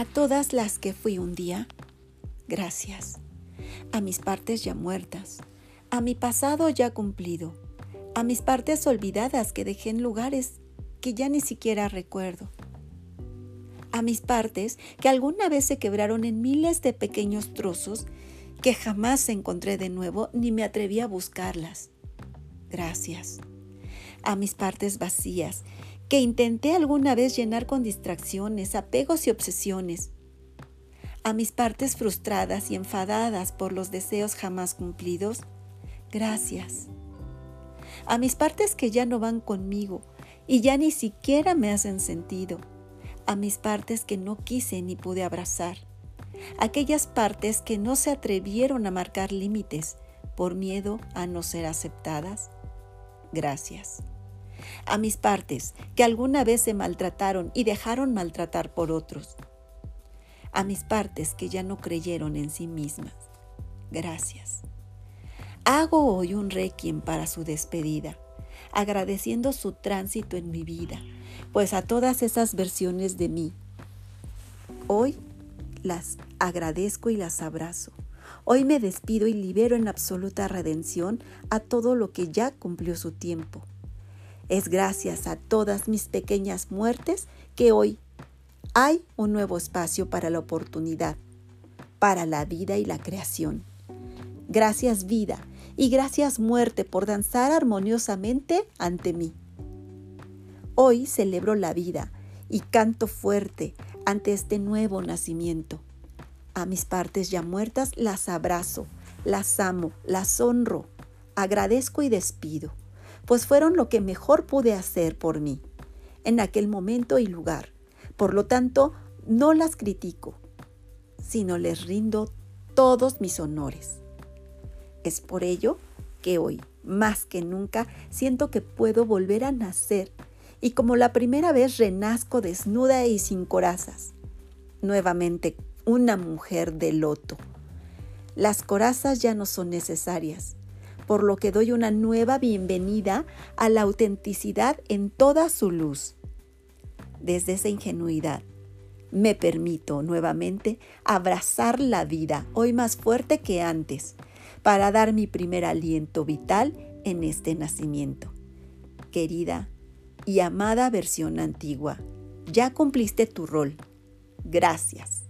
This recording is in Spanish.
A todas las que fui un día, gracias. A mis partes ya muertas, a mi pasado ya cumplido, a mis partes olvidadas que dejé en lugares que ya ni siquiera recuerdo, a mis partes que alguna vez se quebraron en miles de pequeños trozos que jamás encontré de nuevo ni me atreví a buscarlas. Gracias. A mis partes vacías que intenté alguna vez llenar con distracciones, apegos y obsesiones. A mis partes frustradas y enfadadas por los deseos jamás cumplidos. Gracias. A mis partes que ya no van conmigo y ya ni siquiera me hacen sentido. A mis partes que no quise ni pude abrazar aquellas partes que no se atrevieron a marcar límites por miedo a no ser aceptadas. Gracias. A mis partes que alguna vez se maltrataron y dejaron maltratar por otros. A mis partes que ya no creyeron en sí mismas. Gracias. Hago hoy un requiem para su despedida, agradeciendo su tránsito en mi vida, pues a todas esas versiones de mí, hoy las agradezco y las abrazo. Hoy me despido y libero en absoluta redención a todo lo que ya cumplió su tiempo. Es gracias a todas mis pequeñas muertes que hoy hay un nuevo espacio para la oportunidad, para la vida y la creación. Gracias vida y gracias muerte por danzar armoniosamente ante mí. Hoy celebro la vida y canto fuerte ante este nuevo nacimiento. A mis partes ya muertas las abrazo, las amo, las honro, agradezco y despido, pues fueron lo que mejor pude hacer por mí en aquel momento y lugar. Por lo tanto, no las critico, sino les rindo todos mis honores. Es por ello que hoy, más que nunca, siento que puedo volver a nacer y como la primera vez renazco desnuda y sin corazas. Nuevamente una mujer de loto. Las corazas ya no son necesarias, por lo que doy una nueva bienvenida a la autenticidad en toda su luz. Desde esa ingenuidad, me permito nuevamente abrazar la vida, hoy más fuerte que antes, para dar mi primer aliento vital en este nacimiento. Querida, y amada versión antigua, ya cumpliste tu rol. Gracias.